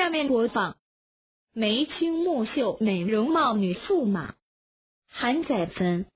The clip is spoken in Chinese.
下面播放。眉清目秀美容貌女驸马。韩宰芬